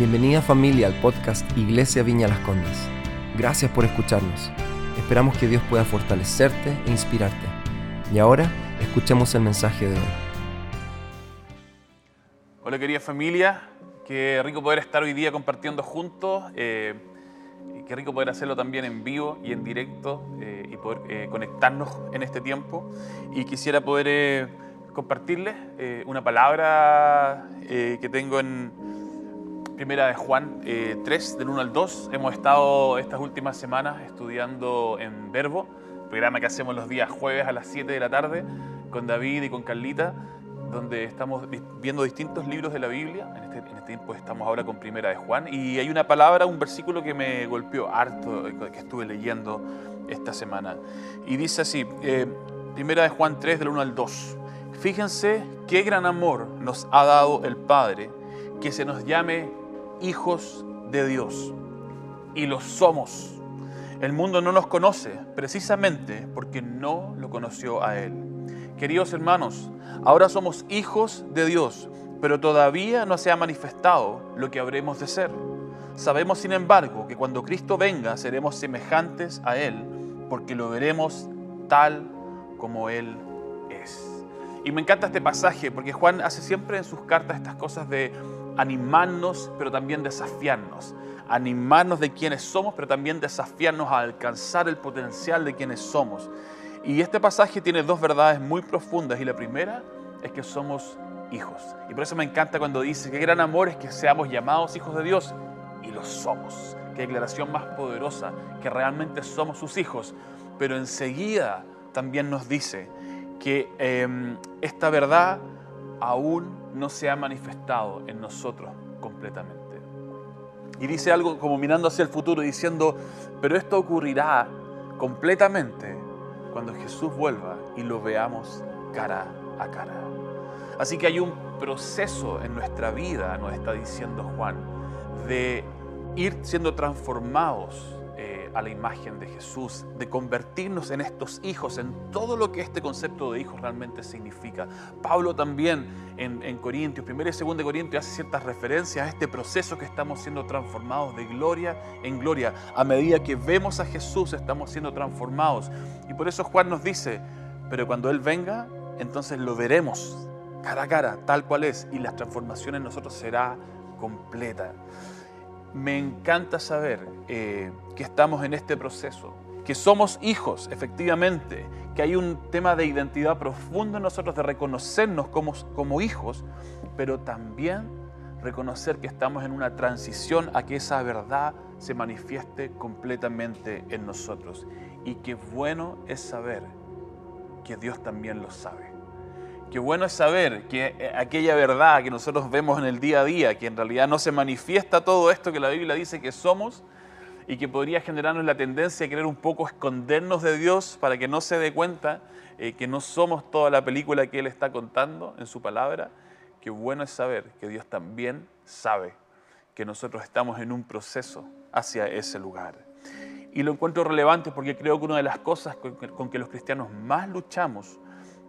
Bienvenida familia al podcast Iglesia Viña Las Condes. Gracias por escucharnos. Esperamos que Dios pueda fortalecerte e inspirarte. Y ahora, escuchemos el mensaje de hoy. Hola querida familia, qué rico poder estar hoy día compartiendo juntos, eh, qué rico poder hacerlo también en vivo y en directo eh, y poder eh, conectarnos en este tiempo. Y quisiera poder compartirles una palabra que tengo en Primera de Juan eh, 3, del 1 al 2. Hemos estado estas últimas semanas estudiando en Verbo, programa que hacemos los días jueves a las 7 de la tarde con David y con Carlita, donde estamos vi- viendo distintos libros de la Biblia. En este, en este tiempo estamos ahora con Primera de Juan. Y hay una palabra, un versículo que me golpeó harto, eh, que estuve leyendo esta semana. Y dice así, eh, Primera de Juan 3, del 1 al 2. Fíjense qué gran amor nos ha dado el Padre, que se nos llame hijos de Dios. Y lo somos. El mundo no nos conoce precisamente porque no lo conoció a Él. Queridos hermanos, ahora somos hijos de Dios, pero todavía no se ha manifestado lo que habremos de ser. Sabemos, sin embargo, que cuando Cristo venga seremos semejantes a Él, porque lo veremos tal como Él es. Y me encanta este pasaje, porque Juan hace siempre en sus cartas estas cosas de animarnos, pero también desafiarnos. Animarnos de quienes somos, pero también desafiarnos a alcanzar el potencial de quienes somos. Y este pasaje tiene dos verdades muy profundas, y la primera es que somos hijos. Y por eso me encanta cuando dice que gran amor es que seamos llamados hijos de Dios, y lo somos. Qué declaración más poderosa, que realmente somos sus hijos. Pero enseguida también nos dice que eh, esta verdad aún no se ha manifestado en nosotros completamente. Y dice algo como mirando hacia el futuro, diciendo, pero esto ocurrirá completamente cuando Jesús vuelva y lo veamos cara a cara. Así que hay un proceso en nuestra vida, nos está diciendo Juan, de ir siendo transformados a la imagen de Jesús, de convertirnos en estos hijos, en todo lo que este concepto de hijos realmente significa. Pablo también en, en Corintios, 1 y 2 Corintios, hace ciertas referencias a este proceso que estamos siendo transformados de gloria en gloria. A medida que vemos a Jesús, estamos siendo transformados. Y por eso Juan nos dice, pero cuando Él venga, entonces lo veremos cara a cara, tal cual es, y la transformación en nosotros será completa. Me encanta saber eh, que estamos en este proceso, que somos hijos, efectivamente, que hay un tema de identidad profundo en nosotros, de reconocernos como, como hijos, pero también reconocer que estamos en una transición a que esa verdad se manifieste completamente en nosotros. Y qué bueno es saber que Dios también lo sabe. Qué bueno es saber que eh, aquella verdad que nosotros vemos en el día a día, que en realidad no se manifiesta todo esto que la Biblia dice que somos y que podría generarnos la tendencia a querer un poco escondernos de Dios para que no se dé cuenta eh, que no somos toda la película que Él está contando en su palabra. Qué bueno es saber que Dios también sabe que nosotros estamos en un proceso hacia ese lugar. Y lo encuentro relevante porque creo que una de las cosas con que, con que los cristianos más luchamos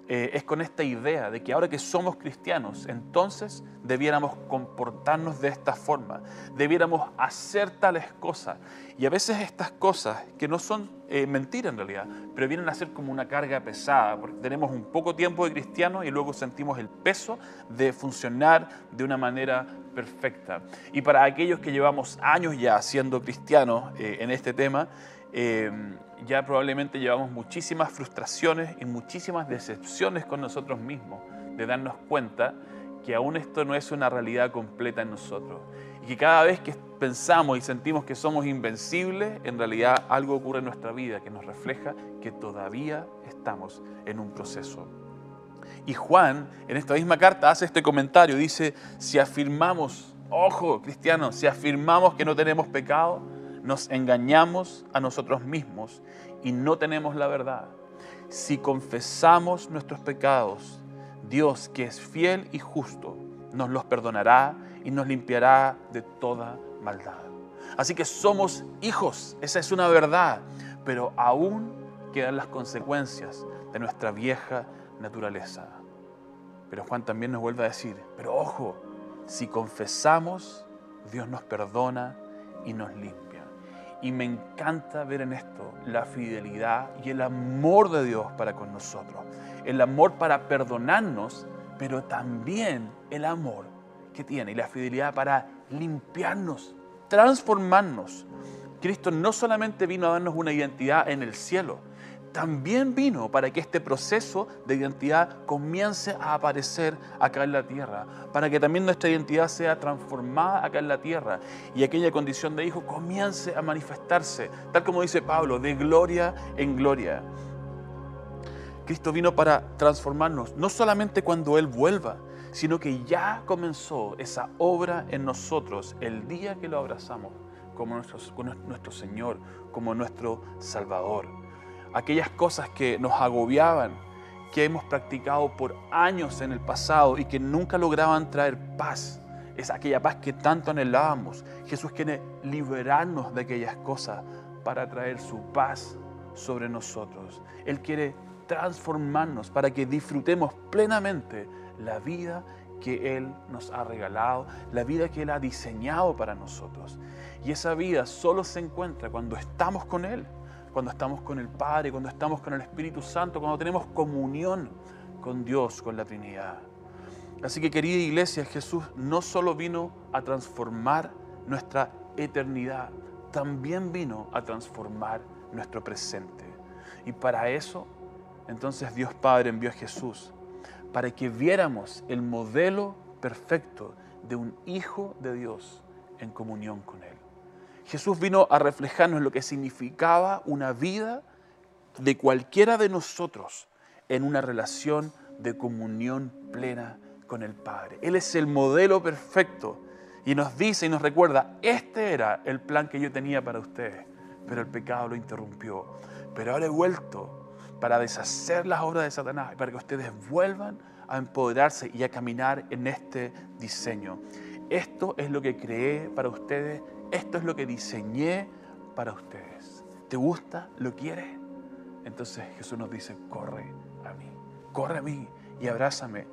eh, es con esta idea de que ahora que somos cristianos, entonces debiéramos comportarnos de esta forma, debiéramos hacer tales cosas. Y a veces estas cosas, que no son eh, mentira en realidad, pero vienen a ser como una carga pesada, porque tenemos un poco tiempo de cristiano y luego sentimos el peso de funcionar de una manera perfecta. Y para aquellos que llevamos años ya siendo cristianos eh, en este tema, eh, ya probablemente llevamos muchísimas frustraciones y muchísimas decepciones con nosotros mismos de darnos cuenta que aún esto no es una realidad completa en nosotros. Y que cada vez que pensamos y sentimos que somos invencibles, en realidad algo ocurre en nuestra vida que nos refleja que todavía estamos en un proceso. Y Juan, en esta misma carta, hace este comentario, dice, si afirmamos, ojo cristianos, si afirmamos que no tenemos pecado, nos engañamos a nosotros mismos y no tenemos la verdad. Si confesamos nuestros pecados, Dios, que es fiel y justo, nos los perdonará y nos limpiará de toda maldad. Así que somos hijos, esa es una verdad, pero aún quedan las consecuencias de nuestra vieja naturaleza. Pero Juan también nos vuelve a decir, pero ojo, si confesamos Dios nos perdona y nos limpia. Y me encanta ver en esto la fidelidad y el amor de Dios para con nosotros. El amor para perdonarnos, pero también el amor que tiene y la fidelidad para limpiarnos, transformarnos. Cristo no solamente vino a darnos una identidad en el cielo, también vino para que este proceso de identidad comience a aparecer acá en la tierra, para que también nuestra identidad sea transformada acá en la tierra y aquella condición de hijo comience a manifestarse, tal como dice Pablo, de gloria en gloria. Cristo vino para transformarnos, no solamente cuando Él vuelva, sino que ya comenzó esa obra en nosotros el día que lo abrazamos como nuestro, nuestro Señor, como nuestro Salvador aquellas cosas que nos agobiaban, que hemos practicado por años en el pasado y que nunca lograban traer paz. Es aquella paz que tanto anhelábamos. Jesús quiere liberarnos de aquellas cosas para traer su paz sobre nosotros. Él quiere transformarnos para que disfrutemos plenamente la vida que Él nos ha regalado, la vida que Él ha diseñado para nosotros. Y esa vida solo se encuentra cuando estamos con Él cuando estamos con el Padre, cuando estamos con el Espíritu Santo, cuando tenemos comunión con Dios, con la Trinidad. Así que querida iglesia, Jesús no solo vino a transformar nuestra eternidad, también vino a transformar nuestro presente. Y para eso, entonces Dios Padre envió a Jesús, para que viéramos el modelo perfecto de un Hijo de Dios en comunión con Él. Jesús vino a reflejarnos lo que significaba una vida de cualquiera de nosotros en una relación de comunión plena con el Padre. Él es el modelo perfecto y nos dice y nos recuerda, este era el plan que yo tenía para ustedes, pero el pecado lo interrumpió. Pero ahora he vuelto para deshacer las obras de Satanás, para que ustedes vuelvan a empoderarse y a caminar en este diseño. Esto es lo que creé para ustedes esto es lo que diseñé para ustedes. ¿Te gusta? ¿Lo quieres? Entonces Jesús nos dice, corre a mí, corre a mí y abrázame.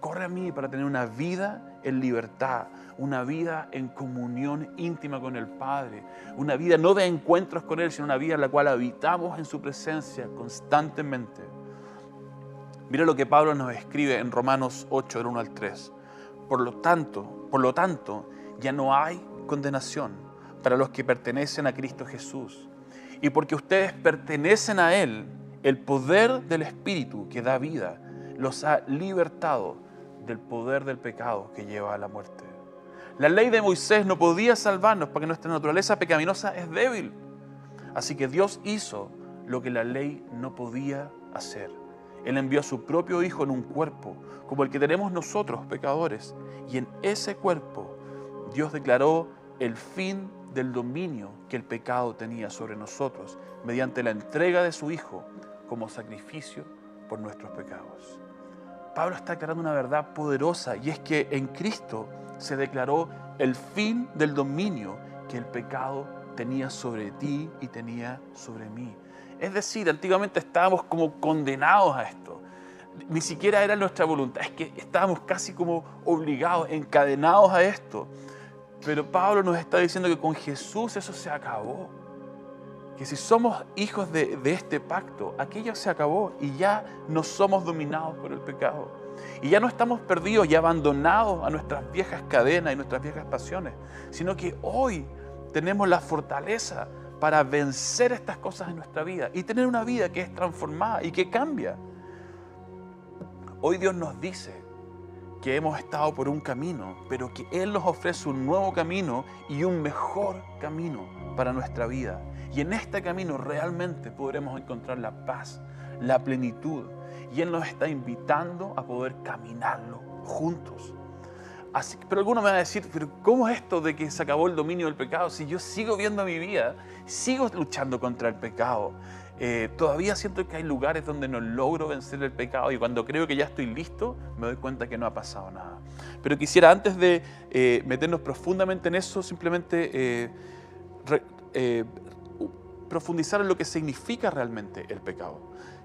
Corre a mí para tener una vida en libertad, una vida en comunión íntima con el Padre, una vida no de encuentros con Él, sino una vida en la cual habitamos en su presencia constantemente. Mira lo que Pablo nos escribe en Romanos 8, del 1 al 3. Por lo tanto, por lo tanto, ya no hay condenación para los que pertenecen a Cristo Jesús. Y porque ustedes pertenecen a Él, el poder del Espíritu que da vida los ha libertado del poder del pecado que lleva a la muerte. La ley de Moisés no podía salvarnos porque nuestra naturaleza pecaminosa es débil. Así que Dios hizo lo que la ley no podía hacer. Él envió a su propio Hijo en un cuerpo, como el que tenemos nosotros, pecadores. Y en ese cuerpo Dios declaró el fin del dominio que el pecado tenía sobre nosotros mediante la entrega de su Hijo como sacrificio por nuestros pecados. Pablo está declarando una verdad poderosa y es que en Cristo se declaró el fin del dominio que el pecado tenía sobre ti y tenía sobre mí. Es decir, antiguamente estábamos como condenados a esto. Ni siquiera era nuestra voluntad, es que estábamos casi como obligados, encadenados a esto. Pero Pablo nos está diciendo que con Jesús eso se acabó. Que si somos hijos de, este pacto, aquello se acabó y ya no somos dominados por el pecado. Y ya no estamos perdidos y abandonados a nuestras viejas cadenas y nuestras viejas pasiones, sino que hoy tenemos la fortaleza para vencer estas cosas en nuestra vida y tener una vida que es transformada y que cambia. Hoy Dios nos dice que hemos estado por un camino, pero que Él nos ofrece un nuevo camino y un mejor camino para nuestra vida. Y en este camino realmente podremos encontrar la paz, la plenitud. Y Él nos está invitando a poder caminarlo juntos. Así, pero alguno me va a decir, pero ¿cómo es esto de que se acabó el dominio del pecado? Si yo sigo viendo mi vida, sigo luchando contra el pecado, eh, todavía siento que hay lugares donde no logro vencer el pecado y cuando creo que ya estoy listo, me doy cuenta que no ha pasado nada. Pero quisiera antes de eh, meternos profundamente en eso, simplemente eh, profundizar en lo que significa realmente el pecado.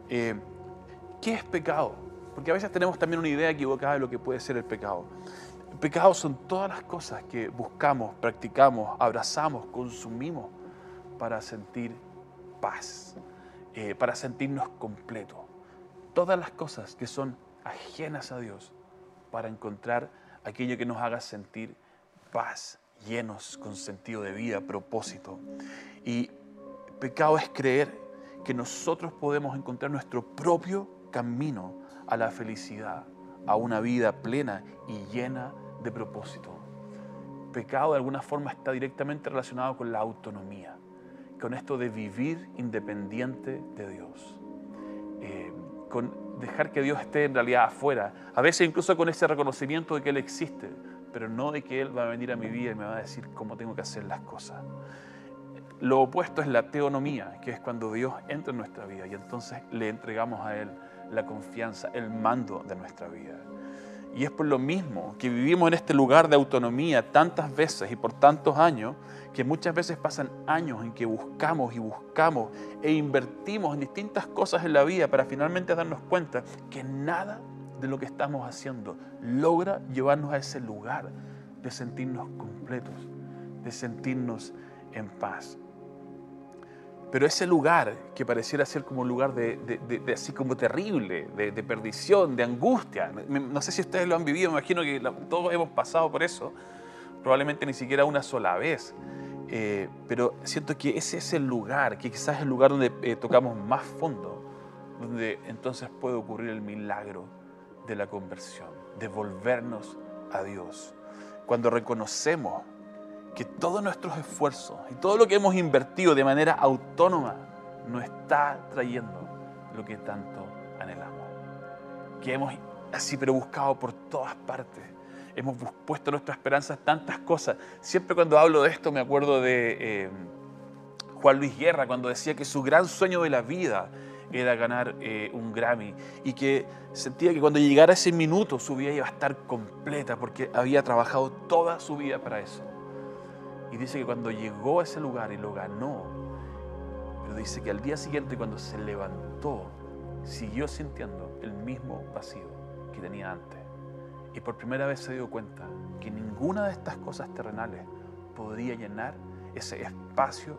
¿Qué es pecado? Porque a veces tenemos también una idea equivocada de lo que puede ser el pecado. Pecado son todas las cosas que buscamos, practicamos, abrazamos, consumimos para sentir paz, eh, para sentirnos completos. Todas las cosas que son ajenas a Dios para encontrar aquello que nos haga sentir paz, llenos con sentido de vida, propósito. Y pecado es creer que nosotros podemos encontrar nuestro propio camino a la felicidad, a una vida plena y llena de propósito. Pecado de alguna forma está directamente relacionado con la autonomía, con esto de vivir independiente de Dios, eh, con dejar que Dios esté en realidad afuera, a veces incluso con ese reconocimiento de que Él existe, pero no de que Él va a venir a mi vida y me va a decir cómo tengo que hacer las cosas. Lo opuesto es la teonomía, que es cuando Dios entra en nuestra vida y entonces le entregamos a Él la confianza, el mando de nuestra vida. Y es por lo mismo que vivimos en este lugar de autonomía tantas veces y por tantos años, que muchas veces pasan años en que buscamos y buscamos e invertimos en distintas cosas en la vida para finalmente darnos cuenta que nada de lo que estamos haciendo logra llevarnos a ese lugar de sentirnos completos, de sentirnos en paz. Pero ese lugar que pareciera ser como un lugar de, así como terrible, de, perdición, de angustia, no sé si ustedes lo han vivido, me imagino que todos hemos pasado por eso, probablemente ni siquiera una sola vez. Eh, pero siento que ese es el lugar, que quizás es el lugar donde eh, tocamos más fondo, donde entonces puede ocurrir el milagro de la conversión, de volvernos a Dios. Cuando reconocemos que todos nuestros esfuerzos y todo lo que hemos invertido de manera autónoma no está trayendo lo que tanto anhelamos. Que hemos así pero buscado por todas partes. Hemos puesto nuestra esperanza en tantas cosas. Siempre cuando hablo de esto me acuerdo de eh, Juan Luis Guerra cuando decía que su gran sueño de la vida era ganar eh, un Grammy y que sentía que cuando llegara ese minuto su vida iba a estar completa porque había trabajado toda su vida para eso. Y dice que cuando llegó a ese lugar y lo ganó, pero dice que al día siguiente cuando se levantó, siguió sintiendo el mismo vacío que tenía antes. Y por primera vez se dio cuenta que ninguna de estas cosas terrenales podría llenar ese espacio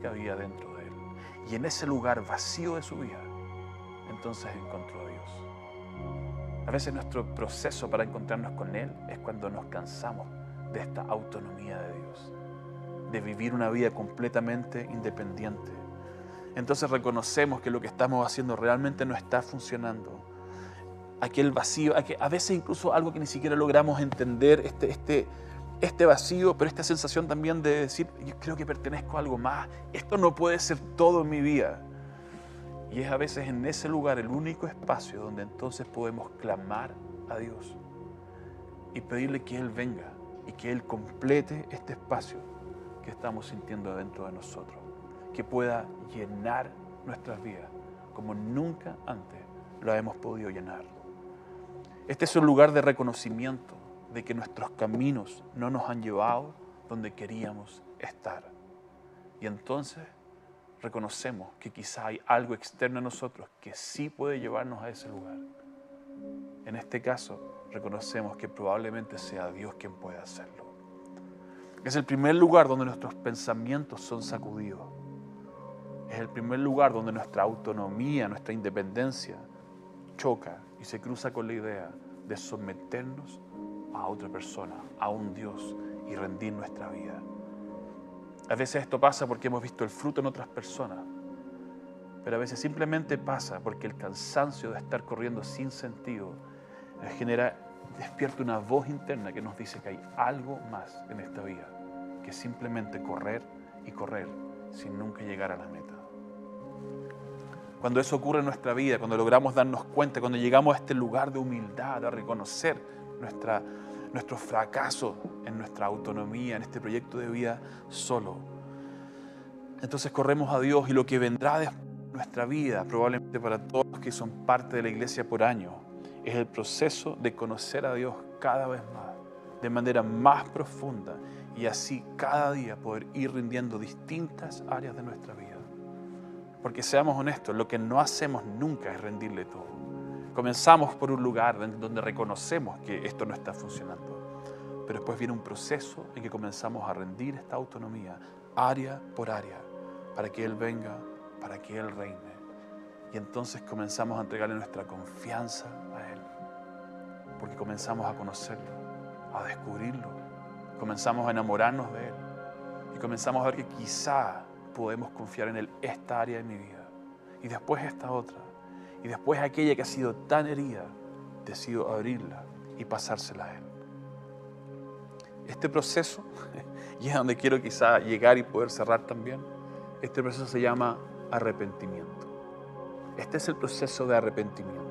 que había dentro de él. Y en ese lugar vacío de su vida, entonces encontró a Dios. A veces nuestro proceso para encontrarnos con Él es cuando nos cansamos de esta autonomía de Dios de vivir una vida completamente independiente. Entonces reconocemos que lo que estamos haciendo realmente no está funcionando. Aquel vacío, a veces incluso algo que ni siquiera logramos entender, este, este, este vacío, pero esta sensación también de decir, yo creo que pertenezco a algo más, esto no puede ser todo en mi vida. Y es a veces en ese lugar el único espacio donde entonces podemos clamar a Dios y pedirle que Él venga y que Él complete este espacio que estamos sintiendo dentro de nosotros, que pueda llenar nuestras vidas como nunca antes lo hemos podido llenar. Este es un lugar de reconocimiento de que nuestros caminos no nos han llevado donde queríamos estar. Y entonces reconocemos que quizá hay algo externo a nosotros que sí puede llevarnos a ese lugar. En este caso, reconocemos que probablemente sea Dios quien pueda hacerlo. Es el primer lugar donde nuestros pensamientos son sacudidos. Es el primer lugar donde nuestra autonomía, nuestra independencia choca y se cruza con la idea de someternos a otra persona, a un Dios y rendir nuestra vida. A veces esto pasa porque hemos visto el fruto en otras personas, pero a veces simplemente pasa porque el cansancio de estar corriendo sin sentido genera, despierta una voz interna que nos dice que hay algo más en esta vida que simplemente correr y correr sin nunca llegar a la meta. Cuando eso ocurre en nuestra vida, cuando logramos darnos cuenta, cuando llegamos a este lugar de humildad, a reconocer nuestra, nuestro fracaso en nuestra autonomía, en este proyecto de vida solo, entonces corremos a Dios y lo que vendrá de nuestra vida, probablemente para todos los que son parte de la iglesia por año, es el proceso de conocer a Dios cada vez más, de manera más profunda y así cada día poder ir rindiendo distintas áreas de nuestra vida. Porque seamos honestos, lo que no hacemos nunca es rendirle todo. Comenzamos por un lugar donde reconocemos que esto no está funcionando. pero después viene un proceso en que comenzamos a rendir esta autonomía área por área para que Él venga, para que Él reine. Y entonces comenzamos a entregarle nuestra confianza a Él, porque comenzamos a conocerlo, a descubrirlo, comenzamos a enamorarnos de Él y comenzamos a ver que quizá podemos confiar en Él esta área de mi vida y después esta otra y después aquella que ha sido tan herida, decido abrirla y pasársela a Él. Este proceso, y es donde quiero quizá llegar y poder cerrar también, este proceso se llama arrepentimiento. Este es el proceso de arrepentimiento.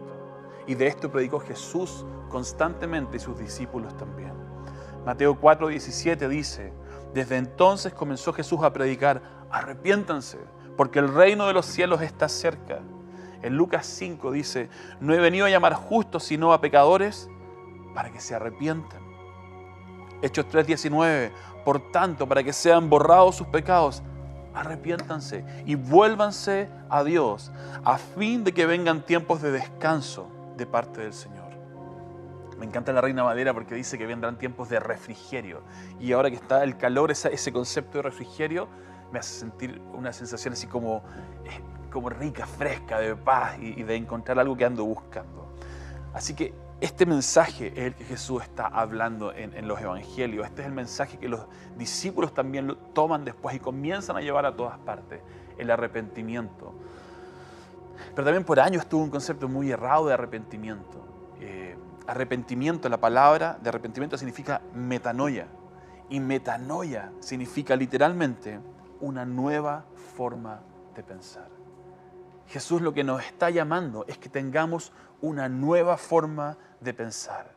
Y de esto predicó Jesús constantemente y sus discípulos también. Mateo 4:17 dice, desde entonces comenzó Jesús a predicar, arrepiéntanse, porque el reino de los cielos está cerca. En Lucas 5 dice, no he venido a llamar justos, sino a pecadores, para que se arrepientan. Hechos 3:19, por tanto, para que sean borrados sus pecados, arrepiéntanse y vuélvanse a Dios, a fin de que vengan tiempos de descanso de parte del Señor. Me encanta la Reina Madera porque dice que vendrán tiempos de refrigerio. Y ahora que está el calor, ese concepto de refrigerio me hace sentir una sensación así como, eh, como rica, fresca, de paz y, de encontrar algo que ando buscando. Así que este mensaje es el que Jesús está hablando en, los evangelios. Este es el mensaje que los discípulos también lo toman después y comienzan a llevar a todas partes, el arrepentimiento. Pero también por años tuvo un concepto muy errado de arrepentimiento. Eh, arrepentimiento, la palabra de arrepentimiento significa metanoia. Y metanoia significa literalmente una nueva forma de pensar. Jesús lo que nos está llamando es que tengamos una nueva forma de pensar.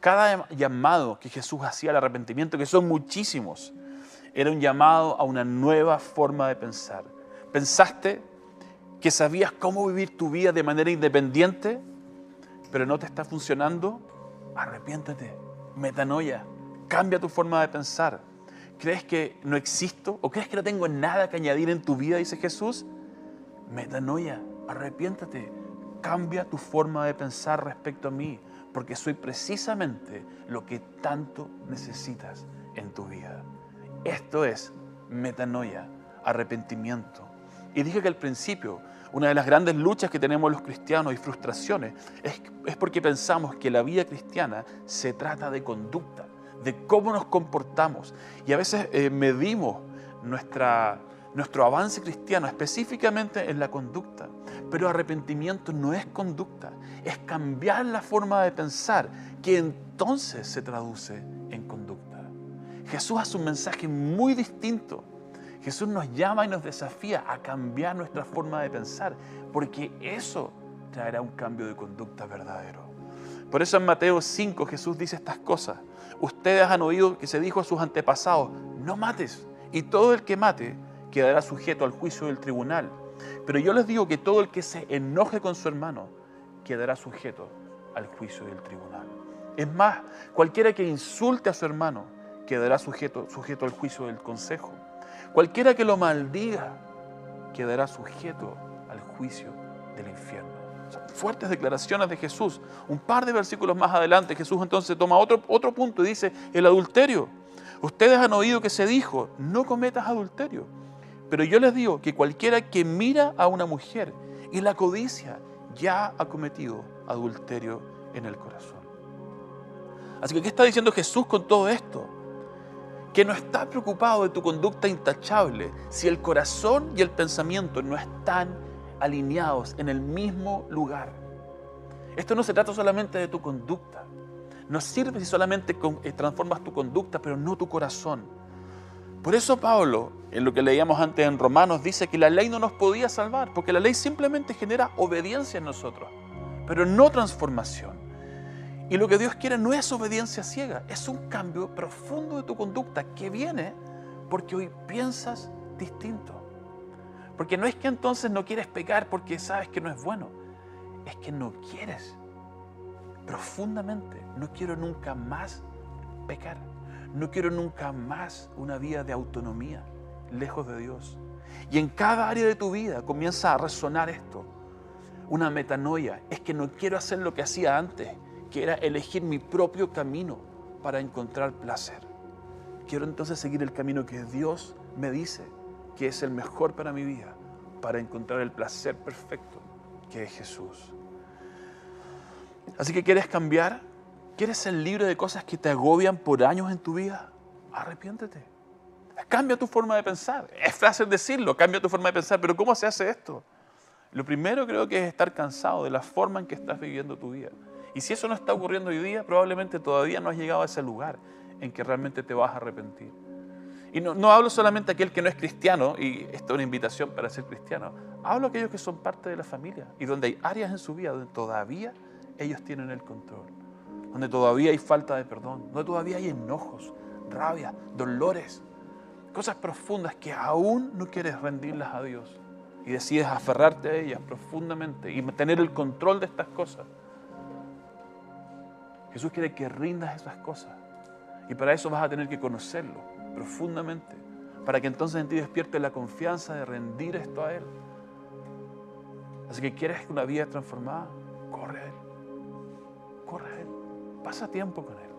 Cada llamado que Jesús hacía al arrepentimiento, que son muchísimos, era un llamado a una nueva forma de pensar. ¿Pensaste que sabías cómo vivir tu vida de manera independiente, pero no te está funcionando? Arrepiéntete, metanoia, cambia tu forma de pensar. ¿Crees que no existo o crees que no tengo nada que añadir en tu vida, dice Jesús? Metanoia, arrepiéntate, cambia tu forma de pensar respecto a mí, porque soy precisamente lo que tanto necesitas en tu vida. Esto es metanoia, arrepentimiento. Y dije que al principio, una de las grandes luchas que tenemos los cristianos y frustraciones es, es porque pensamos que la vida cristiana se trata de conducta, de cómo nos comportamos. Y a veces eh, medimos nuestra, nuestro avance cristiano específicamente en la conducta. Pero arrepentimiento no es conducta, es cambiar la forma de pensar que entonces se traduce en conducta. Jesús hace un mensaje muy distinto. Jesús nos llama y nos desafía a cambiar nuestra forma de pensar, porque eso traerá un cambio de conducta verdadero. Por eso en Mateo 5 Jesús dice estas cosas. Ustedes han oído que se dijo a sus antepasados, no mates, y todo el que mate quedará sujeto al juicio del tribunal. Pero yo les digo que todo el que se enoje con su hermano quedará sujeto al juicio del tribunal. Es más, cualquiera que insulte a su hermano quedará sujeto, sujeto al juicio del consejo. Cualquiera que lo maldiga quedará sujeto al juicio del infierno. Son fuertes declaraciones de Jesús. Un par de versículos más adelante, Jesús entonces toma otro, otro punto y dice, el adulterio. Ustedes han oído que se dijo, no cometas adulterio. Pero yo les digo que cualquiera que mira a una mujer y la codicia ya ha cometido adulterio en el corazón. Así que, ¿qué está diciendo Jesús con todo esto? Que no está preocupado de tu conducta intachable si el corazón y el pensamiento no están alineados en el mismo lugar. Esto no se trata solamente de tu conducta. No sirve si solamente eh, transformas tu conducta, pero no tu corazón. Por eso Pablo, en lo que leíamos antes en Romanos, dice que la ley no nos podía salvar, porque la ley simplemente genera obediencia en nosotros, pero no transformación. Y lo que Dios quiere no es obediencia ciega, es un cambio profundo de tu conducta que viene porque hoy piensas distinto. Porque no es que entonces no quieres pecar porque sabes que no es bueno, es que no quieres profundamente, no quiero nunca más pecar. No quiero nunca más una vida de autonomía, lejos de Dios. Y en cada área de tu vida comienza a resonar esto. Una metanoia es que no quiero hacer lo que hacía antes, que era elegir mi propio camino para encontrar placer. Quiero entonces seguir el camino que Dios me dice que es el mejor para mi vida, para encontrar el placer perfecto que es Jesús. Así que quieres cambiar, quieres ser libre de cosas que te agobian por años en tu vida, arrepiéntete. Cambia tu forma de pensar. Es fácil decirlo, cambia tu forma de pensar, pero ¿cómo se hace esto? Lo primero creo que es estar cansado de la forma en que estás viviendo tu vida. Y si eso no está ocurriendo hoy día, probablemente todavía no has llegado a ese lugar en que realmente te vas a arrepentir. Y no, hablo solamente a aquel que no es cristiano, y esta es una invitación para ser cristiano. Hablo a aquellos que son parte de la familia y donde hay áreas en su vida donde todavía ellos tienen el control, donde todavía hay falta de perdón, donde todavía hay enojos, rabia, dolores, cosas profundas que aún no quieres rendirlas a Dios y decides aferrarte a ellas profundamente y tener el control de estas cosas. Jesús quiere que rindas esas cosas y para eso vas a tener que conocerlo profundamente, para que entonces en ti despierte la confianza de rendir esto a Él. Así que quieres una vida transformada, corre a Él, corre a Él, pasa tiempo con Él.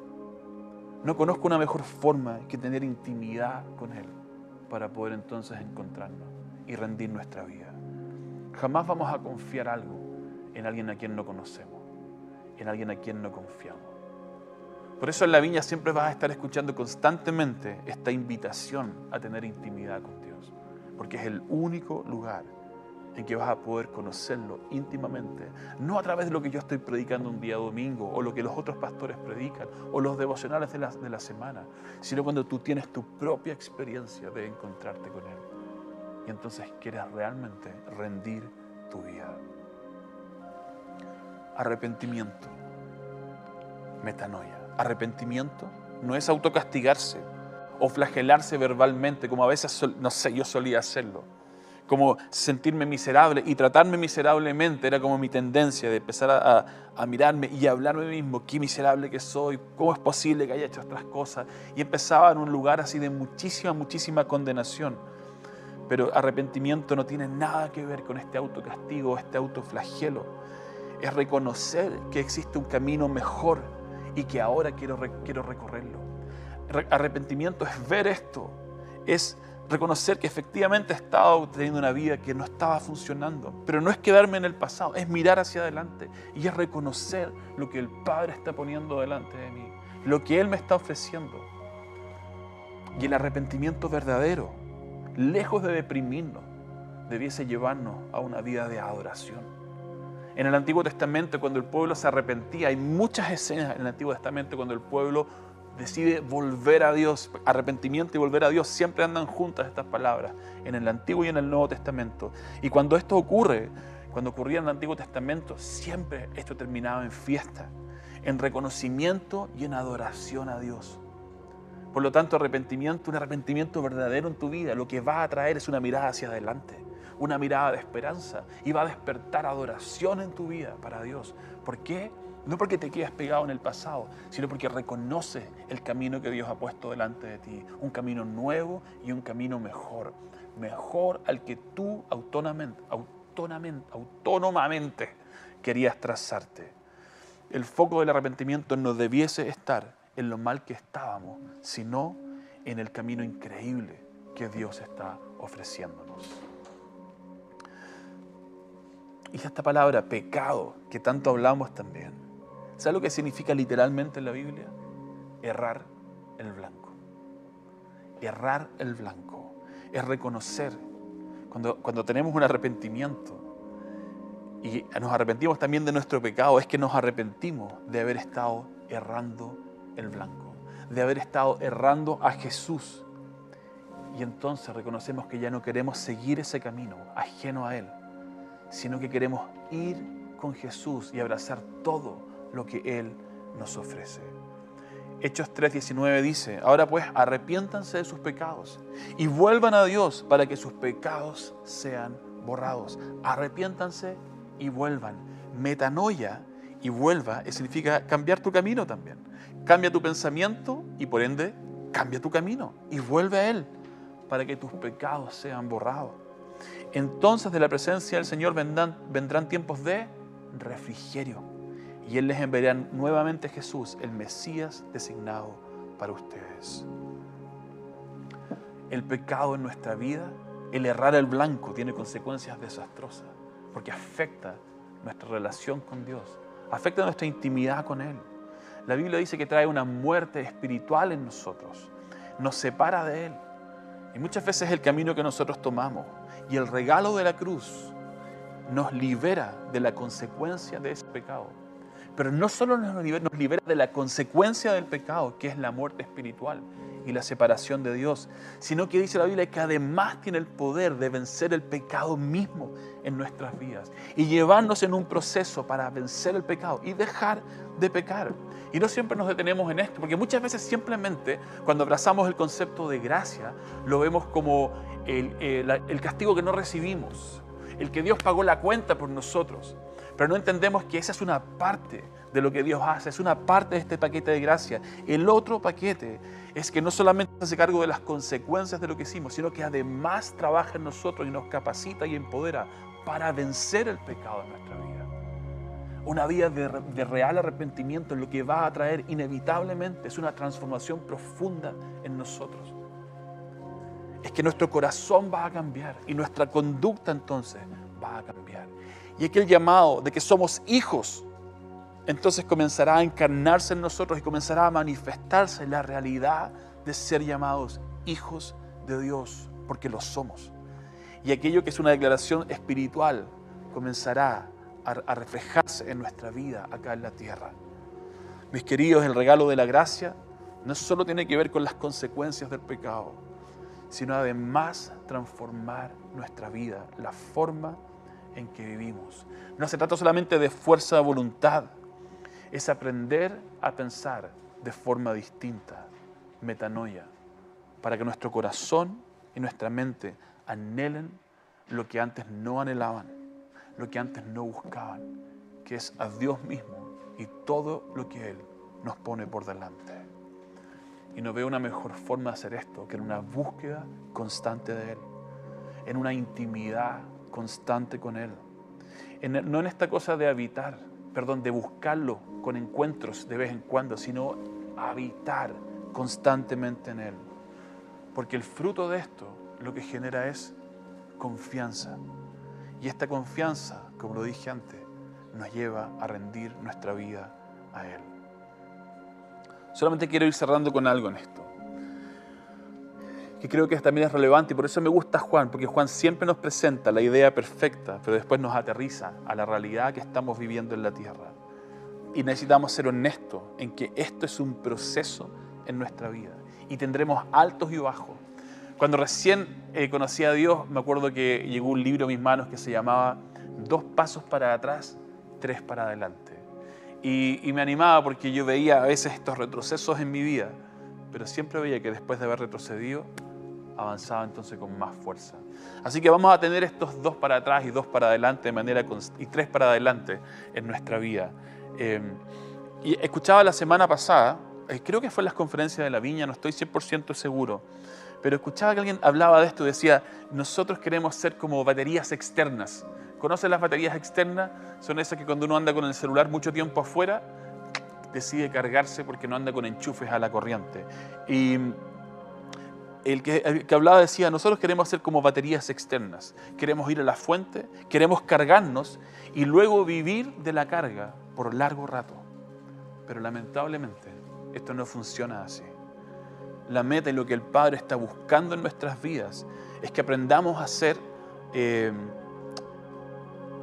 No conozco una mejor forma que tener intimidad con Él para poder entonces encontrarnos y rendir nuestra vida. Jamás vamos a confiar algo en alguien a quien no conocemos, en alguien a quien no confiamos. Por eso en la viña siempre vas a estar escuchando constantemente esta invitación a tener intimidad con Dios, porque es el único lugar en que vas a poder conocerlo íntimamente, no a través de lo que yo estoy predicando un día domingo, o lo que los otros pastores predican, o los devocionales de la, de la semana, sino cuando tú tienes tu propia experiencia de encontrarte con Él. Y entonces quieres realmente rendir tu vida. Arrepentimiento, metanoia. Arrepentimiento no es autocastigarse o flagelarse verbalmente, como a veces, no sé, yo solía hacerlo como sentirme miserable y tratarme miserablemente era como mi tendencia de empezar a, mirarme y hablarme mismo, qué miserable que soy, cómo es posible que haya hecho otras cosas. Y empezaba en un lugar así de muchísima, muchísima condenación. Pero arrepentimiento no tiene nada que ver con este autocastigo, este autoflagelo. Es reconocer que existe un camino mejor y que ahora quiero, quiero recorrerlo. Arrepentimiento es ver esto, es reconocer que efectivamente he estado teniendo una vida que no estaba funcionando. Pero no es quedarme en el pasado, es mirar hacia adelante y es reconocer lo que el Padre está poniendo delante de mí, lo que Él me está ofreciendo. Y el arrepentimiento verdadero, lejos de deprimirnos, debiese llevarnos a una vida de adoración. En el Antiguo Testamento, cuando el pueblo se arrepentía, hay muchas escenas en el Antiguo Testamento cuando el pueblo decide volver a Dios, arrepentimiento y volver a Dios, siempre andan juntas estas palabras, en el Antiguo y en el Nuevo Testamento. Y cuando esto ocurre, cuando ocurría en el Antiguo Testamento, siempre esto terminaba en fiesta, en reconocimiento y en adoración a Dios. Por lo tanto, arrepentimiento, un arrepentimiento verdadero en tu vida, lo que va a traer es una mirada hacia adelante, una mirada de esperanza y va a despertar adoración en tu vida para Dios. ¿Por qué? No porque te quedes pegado en el pasado, sino porque reconoces el camino que Dios ha puesto delante de ti. Un camino nuevo y un camino mejor. Mejor al que tú autónomamente querías trazarte. El foco del arrepentimiento no debiese estar en lo mal que estábamos, sino en el camino increíble que Dios está ofreciéndonos. Y esta palabra pecado, que tanto hablamos también, ¿Sabe lo que significa literalmente en la Biblia? Errar el blanco. Errar el blanco. Es reconocer cuando, cuando tenemos un arrepentimiento y nos arrepentimos también de nuestro pecado, es que nos arrepentimos de haber estado errando el blanco, de haber estado errando a Jesús. Y entonces reconocemos que ya no queremos seguir ese camino ajeno a Él, sino que queremos ir con Jesús y abrazar todo lo que Él nos ofrece. Hechos 3:19 dice, ahora pues arrepiéntanse de sus pecados y vuelvan a Dios para que sus pecados sean borrados. Arrepiéntanse y vuelvan. Metanoia y vuelva significa cambiar tu camino también. Cambia tu pensamiento y por ende cambia tu camino y vuelve a Él para que tus pecados sean borrados. Entonces de la presencia del Señor vendrán, tiempos de refrigerio y Él les enviará nuevamente Jesús, el Mesías designado para ustedes. El pecado en nuestra vida, el errar el blanco, tiene consecuencias desastrosas, porque afecta nuestra relación con Dios, afecta nuestra intimidad con Él. La Biblia dice que trae una muerte espiritual en nosotros, nos separa de Él. Y muchas veces el camino que nosotros tomamos y el regalo de la cruz nos libera de la consecuencia de ese pecado. Pero no solo nos libera, nos libera de la consecuencia del pecado, que es la muerte espiritual y la separación de Dios, sino que dice la Biblia que además tiene el poder de vencer el pecado mismo en nuestras vidas y llevarnos en un proceso para vencer el pecado y dejar de pecar. Y no siempre nos detenemos en esto, porque muchas veces simplemente cuando abrazamos el concepto de gracia, lo vemos como el, el castigo que no recibimos, el que Dios pagó la cuenta por nosotros. Pero no entendemos que esa es una parte de lo que Dios hace, es una parte de este paquete de gracia. El otro paquete es que no solamente se hace cargo de las consecuencias de lo que hicimos, sino que además trabaja en nosotros y nos capacita y empodera para vencer el pecado en nuestra vida. Una vida de, real arrepentimiento lo que va a traer inevitablemente es una transformación profunda en nosotros. Es que nuestro corazón va a cambiar y nuestra conducta entonces va a cambiar y aquel llamado de que somos hijos, entonces comenzará a encarnarse en nosotros y comenzará a manifestarse la realidad de ser llamados hijos de Dios, porque lo somos. Y aquello que es una declaración espiritual comenzará a, reflejarse en nuestra vida acá en la tierra. Mis queridos, el regalo de la gracia no solo tiene que ver con las consecuencias del pecado, sino además transformar nuestra vida, la forma en que vivimos. No se trata solamente de fuerza de voluntad, es aprender a pensar de forma distinta, metanoia, para que nuestro corazón y nuestra mente anhelen lo que antes no anhelaban, lo que antes no buscaban, que es a Dios mismo y todo lo que Él nos pone por delante. Y no veo una mejor forma de hacer esto que en una búsqueda constante de Él, en una intimidad constante con Él. no en esta cosa de habitar, perdón, de buscarlo con encuentros de vez en cuando, sino habitar constantemente en Él. Porque el fruto de esto lo que genera es confianza. Y esta confianza, como lo dije antes, nos lleva a rendir nuestra vida a Él. Solamente quiero ir cerrando con algo en esto que creo que también es relevante y por eso me gusta Juan, porque Juan siempre nos presenta la idea perfecta, pero después nos aterriza a la realidad que estamos viviendo en la tierra. Y necesitamos ser honestos en que esto es un proceso en nuestra vida y tendremos altos y bajos. Cuando recién eh, conocí a Dios, me acuerdo que llegó un libro a mis manos que se llamaba Dos pasos para atrás, tres para adelante. Y, y me animaba porque yo veía a veces estos retrocesos en mi vida, pero siempre veía que después de haber retrocedido, avanzaba entonces con más fuerza. Así que vamos a tener estos dos para atrás y dos para adelante de manera y tres para adelante en nuestra vida. Eh, y escuchaba la semana pasada, eh, creo que fue en las conferencias de la Viña, no estoy 100% seguro, pero escuchaba que alguien hablaba de esto, decía, nosotros queremos ser como baterías externas. ¿Conocen las baterías externas? Son esas que cuando uno anda con el celular mucho tiempo afuera, decide cargarse porque no anda con enchufes a la corriente. Y el que, hablaba decía, nosotros queremos ser como baterías externas, queremos ir a la fuente, queremos cargarnos y luego vivir de la carga por largo rato. Pero lamentablemente esto no funciona así. La meta y lo que el Padre está buscando en nuestras vidas es que aprendamos a ser eh,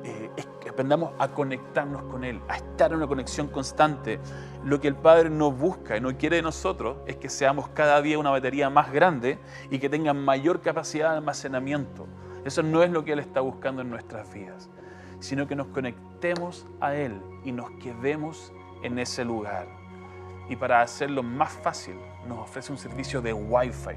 eh, es que aprendamos a conectarnos con Él, a estar en una conexión constante. Lo que el Padre no busca y no quiere de nosotros es que seamos cada día una batería más grande y que tenga mayor capacidad de almacenamiento. Eso no es lo que Él está buscando en nuestras vidas, sino que nos conectemos a Él y nos quedemos en ese lugar. Y para hacerlo más fácil, nos ofrece un servicio de Wi-Fi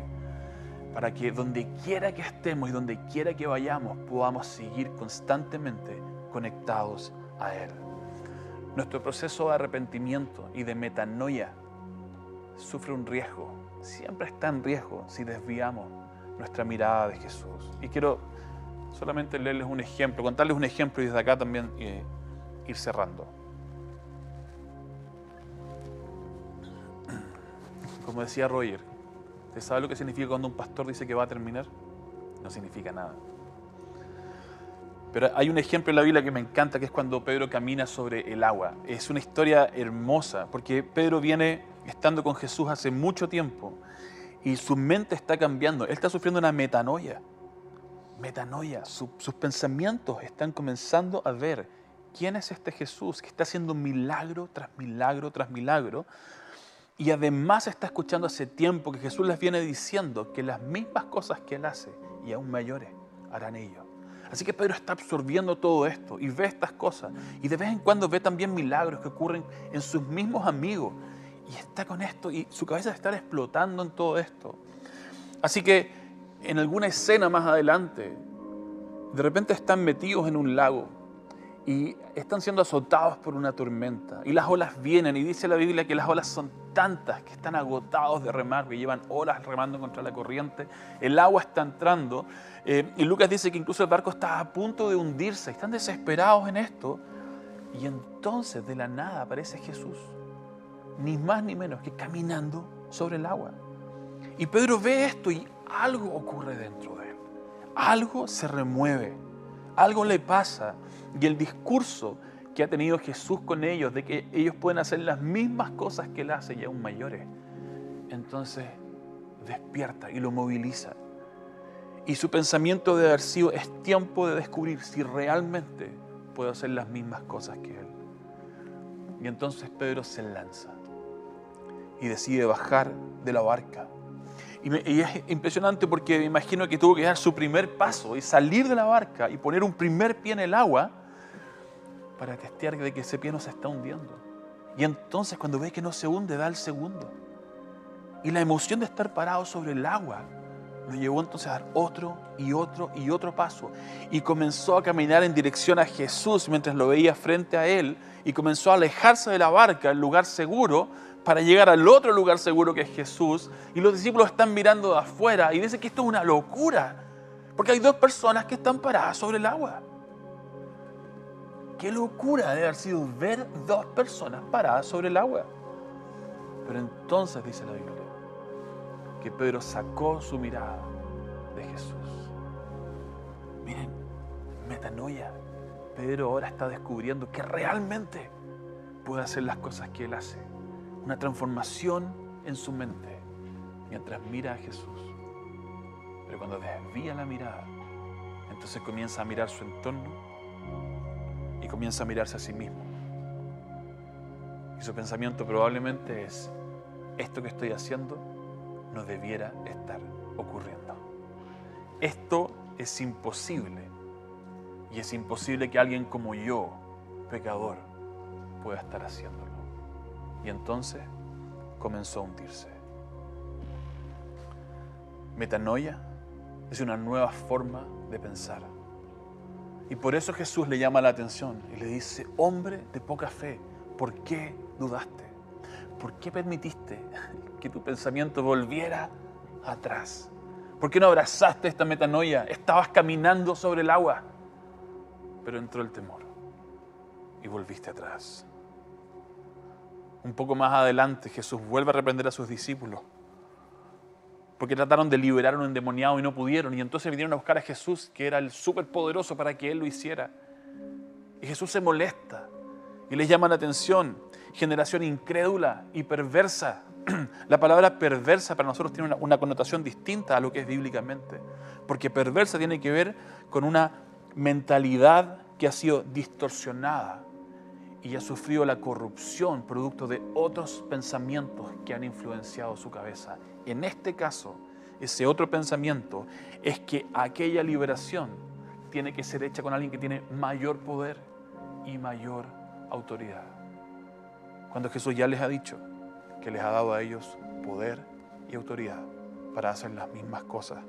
para que donde quiera que estemos y donde quiera que vayamos podamos seguir constantemente conectados a Él. Nuestro proceso de arrepentimiento y de metanoia sufre un riesgo, siempre está en riesgo si desviamos nuestra mirada de Jesús. Y quiero solamente leerles un ejemplo, contarles un ejemplo y desde acá también eh, ir cerrando. Como decía Roger, ¿usted sabe lo que significa cuando un pastor dice que va a terminar? No significa nada. Pero hay un ejemplo en la Biblia que me encanta, que es cuando Pedro camina sobre el agua. Es una historia hermosa, porque Pedro viene estando con Jesús hace mucho tiempo y su mente está cambiando. Él está sufriendo una metanoia. Metanoia. sus pensamientos están comenzando a ver quién es este Jesús que está haciendo milagro tras milagro tras milagro. Y además está escuchando hace tiempo que Jesús les viene diciendo que las mismas cosas que Él hace y aún mayores harán ellos. Así que Pedro está absorbiendo todo esto y ve estas cosas. Y de vez en cuando ve también milagros que ocurren en sus mismos amigos. Y está con esto y su cabeza está explotando en todo esto. Así que en alguna escena más adelante, de repente están metidos en un lago y están siendo azotados por una tormenta. Y las olas vienen y dice la Biblia que las olas son tantas que están agotados de remar, que llevan horas remando contra la corriente. El agua está entrando eh, y Lucas dice que incluso el barco está a punto de hundirse. Están desesperados en esto. Y entonces de la nada aparece Jesús, ni más ni menos que caminando sobre el agua. Y Pedro ve esto y algo ocurre dentro de él. Algo se remueve, algo le pasa. Y el discurso que ha tenido Jesús con ellos, de que ellos pueden hacer las mismas cosas que él hace y aún mayores, entonces despierta y lo moviliza. Y su pensamiento de haber sido, es tiempo de descubrir si realmente puedo hacer las mismas cosas que él. Y entonces Pedro se lanza y decide bajar de la barca. Y, es impresionante porque me imagino que tuvo que dar su primer paso y salir de la barca y poner un primer pie en el agua para testear de que ese pie no se está hundiendo. Y entonces cuando ve que no se hunde, da el segundo. Y la emoción de estar parado sobre el agua lo llevó entonces a dar otro y otro y otro paso. Y comenzó a caminar en dirección a Jesús mientras lo veía frente a él. Y comenzó a alejarse de la barca, el lugar seguro, para llegar al otro lugar seguro que es Jesús. Y los discípulos están mirando de afuera y dicen que esto es una locura. Porque hay dos personas que están paradas sobre el agua. Qué locura debe haber sido ver dos personas paradas sobre el agua. Pero entonces dice la Biblia que Pedro sacó su mirada de Jesús. Miren, metanoia. Pedro ahora está descubriendo que realmente puede hacer las cosas que él hace una transformación en su mente mientras mira a Jesús. Pero cuando desvía la mirada, entonces comienza a mirar su entorno y comienza a mirarse a sí mismo. Y su pensamiento probablemente es, esto que estoy haciendo no debiera estar ocurriendo. Esto es imposible. Y es imposible que alguien como yo, pecador, pueda estar haciéndolo. Y entonces comenzó a hundirse. Metanoia es una nueva forma de pensar. Y por eso Jesús le llama la atención y le dice, hombre de poca fe, ¿por qué dudaste? ¿Por qué permitiste que tu pensamiento volviera atrás? ¿Por qué no abrazaste esta metanoia? Estabas caminando sobre el agua, pero entró el temor y volviste atrás. Un poco más adelante Jesús vuelve a reprender a sus discípulos porque trataron de liberar a un endemoniado y no pudieron. Y entonces vinieron a buscar a Jesús, que era el superpoderoso para que Él lo hiciera. Y Jesús se molesta y les llama la atención. Generación incrédula y perversa. La palabra perversa para nosotros tiene una, una connotación distinta a lo que es bíblicamente. Porque perversa tiene que ver con una mentalidad que ha sido distorsionada y ha sufrido la corrupción producto de otros pensamientos que han influenciado su cabeza. En este caso, ese otro pensamiento es que aquella liberación tiene que ser hecha con alguien que tiene mayor poder y mayor autoridad. Cuando Jesús ya les ha dicho que les ha dado a ellos poder y autoridad para hacer las mismas cosas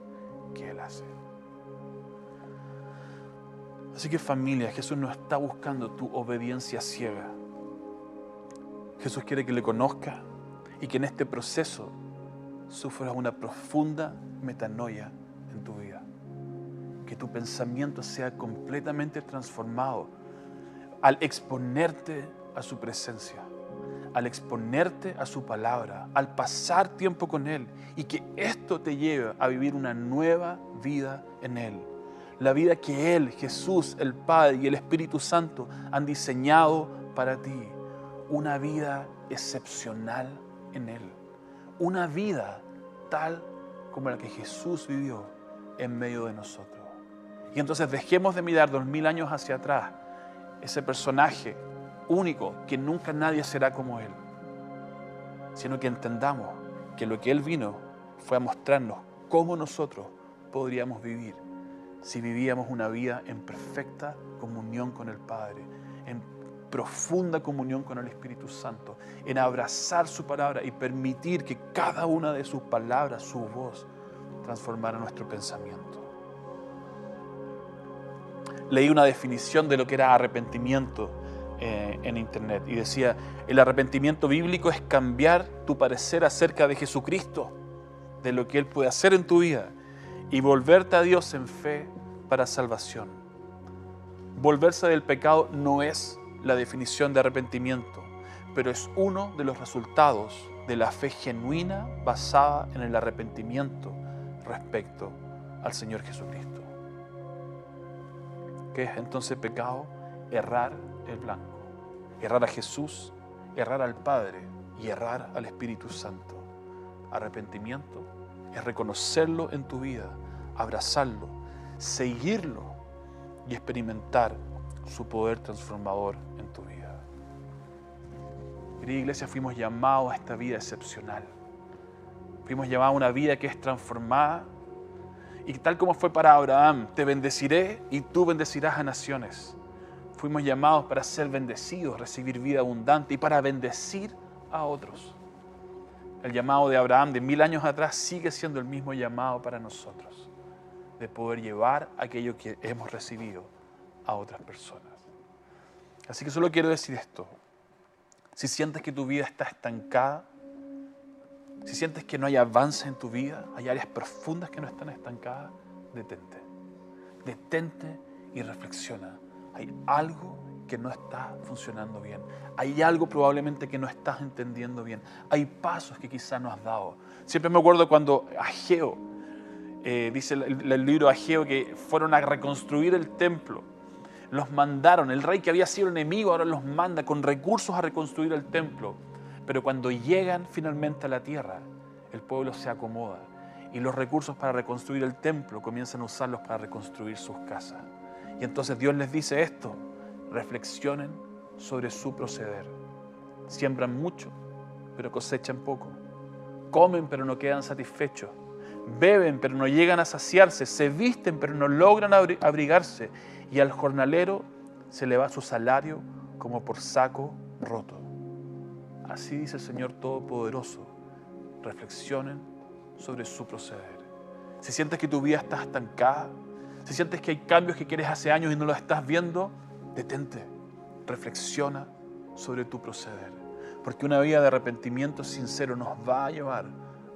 que Él hace. Así que familia, Jesús no está buscando tu obediencia ciega. Jesús quiere que le conozca y que en este proceso sufras una profunda metanoia en tu vida. Que tu pensamiento sea completamente transformado al exponerte a su presencia, al exponerte a su palabra, al pasar tiempo con Él y que esto te lleve a vivir una nueva vida en Él. La vida que Él, Jesús, el Padre y el Espíritu Santo han diseñado para ti. Una vida excepcional en Él. Una vida tal como la que Jesús vivió en medio de nosotros. Y entonces dejemos de mirar dos mil años hacia atrás ese personaje único que nunca nadie será como Él, sino que entendamos que lo que Él vino fue a mostrarnos cómo nosotros podríamos vivir si vivíamos una vida en perfecta comunión con el Padre, en profunda comunión con el Espíritu Santo, en abrazar su palabra y permitir que cada una de sus palabras, su voz, transformara nuestro pensamiento. Leí una definición de lo que era arrepentimiento eh, en internet y decía, el arrepentimiento bíblico es cambiar tu parecer acerca de Jesucristo, de lo que Él puede hacer en tu vida y volverte a Dios en fe para salvación. Volverse del pecado no es la definición de arrepentimiento, pero es uno de los resultados de la fe genuina basada en el arrepentimiento respecto al Señor Jesucristo. ¿Qué es entonces pecado? Errar el blanco, errar a Jesús, errar al Padre y errar al Espíritu Santo. Arrepentimiento es reconocerlo en tu vida, abrazarlo, seguirlo y experimentar su poder transformador en tu vida. Querida iglesia, fuimos llamados a esta vida excepcional. Fuimos llamados a una vida que es transformada y tal como fue para Abraham, te bendeciré y tú bendecirás a naciones. Fuimos llamados para ser bendecidos, recibir vida abundante y para bendecir a otros. El llamado de Abraham de mil años atrás sigue siendo el mismo llamado para nosotros, de poder llevar aquello que hemos recibido a otras personas. Así que solo quiero decir esto. Si sientes que tu vida está estancada, si sientes que no hay avance en tu vida, hay áreas profundas que no están estancadas, detente. Detente y reflexiona. Hay algo que no está funcionando bien. Hay algo probablemente que no estás entendiendo bien. Hay pasos que quizás no has dado. Siempre me acuerdo cuando Ageo, eh, dice el, el libro Ageo, que fueron a reconstruir el templo. Los mandaron, el rey que había sido enemigo ahora los manda con recursos a reconstruir el templo pero cuando llegan finalmente a la tierra, el pueblo se acomoda y los recursos para reconstruir el templo comienzan a usarlos para reconstruir sus casas. Y entonces Dios les dice esto, reflexionen sobre su proceder. Siembran mucho, pero cosechan poco. Comen, pero no quedan satisfechos. Beben, pero no llegan a saciarse. Se visten, pero no logran abrigarse. Y al jornalero se le va su salario como por saco roto. Así dice el Señor Todopoderoso. Reflexionen sobre su proceder. Si sientes que tu vida está estancada, si sientes que hay cambios que quieres hace años y no los estás viendo, detente. Reflexiona sobre tu proceder. Porque una vida de arrepentimiento sincero nos va a llevar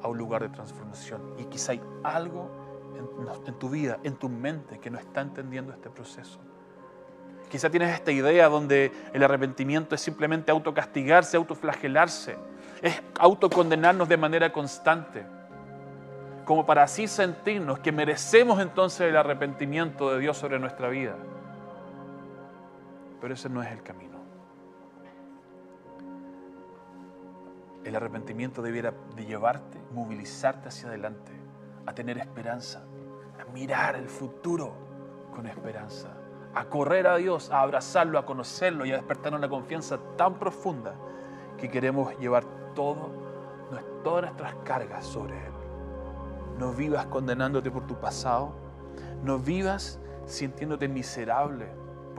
a un lugar de transformación. Y quizá hay algo en, tu vida, en tu mente, que no está entendiendo este proceso. Quizá tienes esta idea donde el arrepentimiento es simplemente autocastigarse, autoflagelarse, es autocondenarnos de manera constante, como para así sentirnos que merecemos entonces el arrepentimiento de Dios sobre nuestra vida. Pero ese no es el camino. El arrepentimiento debiera de llevarte, movilizarte hacia adelante, a tener esperanza, a mirar el futuro con esperanza a correr a Dios, a abrazarlo, a conocerlo y a despertar una confianza tan profunda que queremos llevar todas nuestras cargas sobre Él. No vivas condenándote por tu pasado, no vivas sintiéndote miserable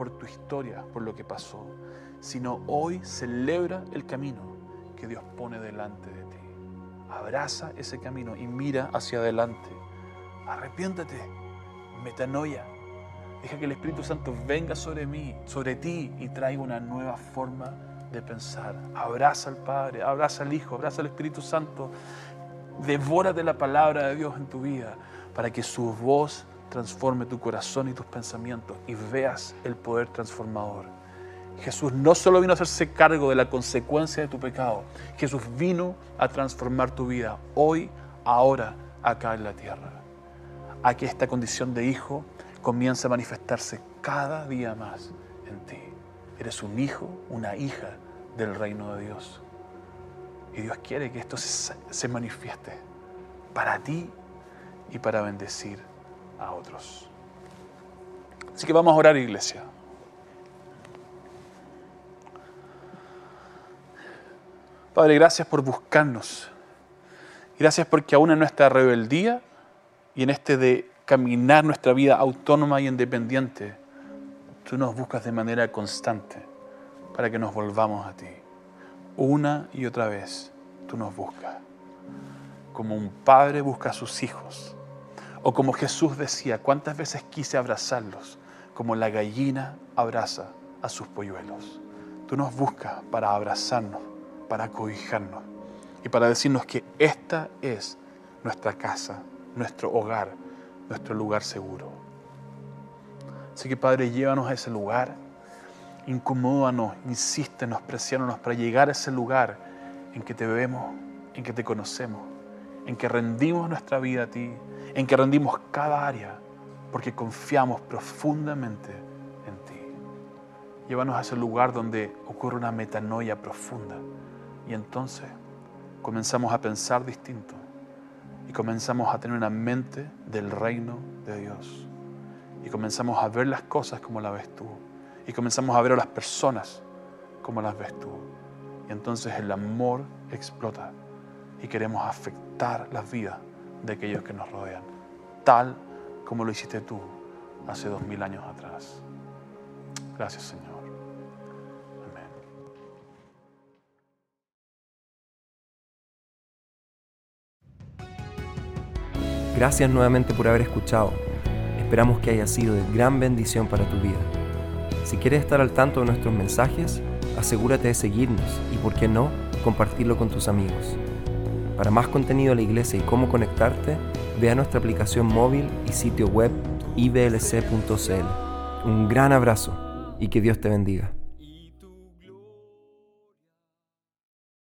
por tu historia, por lo que pasó, sino hoy celebra el camino que Dios pone delante de ti. Abraza ese camino y mira hacia adelante. Arrepiéntate, metanoia, Deja que el Espíritu Santo venga sobre mí, sobre ti y traiga una nueva forma de pensar. Abraza al Padre, abraza al Hijo, abraza al Espíritu Santo. Devórate la palabra de Dios en tu vida para que su voz transforme tu corazón y tus pensamientos y veas el poder transformador Jesús no solo vino a hacerse cargo de la consecuencia de tu pecado, Jesús vino a transformar tu vida hoy, ahora, acá en la tierra. A que esta condición de hijo comience a manifestarse cada día más en ti. Eres un hijo, una hija del reino de Dios. Y Dios quiere que esto se, se manifieste para ti y para bendecir a otros. Así que vamos a orar, iglesia. Padre, gracias por buscarnos. Gracias porque aún en nuestra rebeldía y en este de caminar nuestra vida autónoma y independiente, tú nos buscas de manera constante para que nos volvamos a ti. Una y otra vez tú nos buscas. Como un padre busca a sus hijos. O como Jesús decía, cuántas veces quise abrazarlos, como la gallina abraza a sus polluelos. Tú nos buscas para abrazarnos para cobijarnos y para decirnos que esta es nuestra casa, nuestro hogar, nuestro lugar seguro. Así que Padre, llévanos a ese lugar, incomódanos, insístenos, presiónanos para llegar a ese lugar en que te vemos, en que te conocemos, en que rendimos nuestra vida a ti, en que rendimos cada área, porque confiamos profundamente en ti. Llévanos a ese lugar donde ocurre una metanoia profunda y entonces comenzamos a pensar distinto y comenzamos a tener una mente del reino de Dios. Y comenzamos a ver las cosas como las ves tú. Y comenzamos a ver a las personas como las ves tú. Y entonces el amor explota y queremos afectar las vidas de aquellos que nos rodean, tal como lo hiciste tú hace dos mil años atrás. Gracias Señor. Gracias nuevamente por haber escuchado. Esperamos que haya sido de gran bendición para tu vida. Si quieres estar al tanto de nuestros mensajes, asegúrate de seguirnos y, por qué no, compartirlo con tus amigos. Para más contenido de la iglesia y cómo conectarte, ve a nuestra aplicación móvil y sitio web iblc.cl. Un gran abrazo y que Dios te bendiga.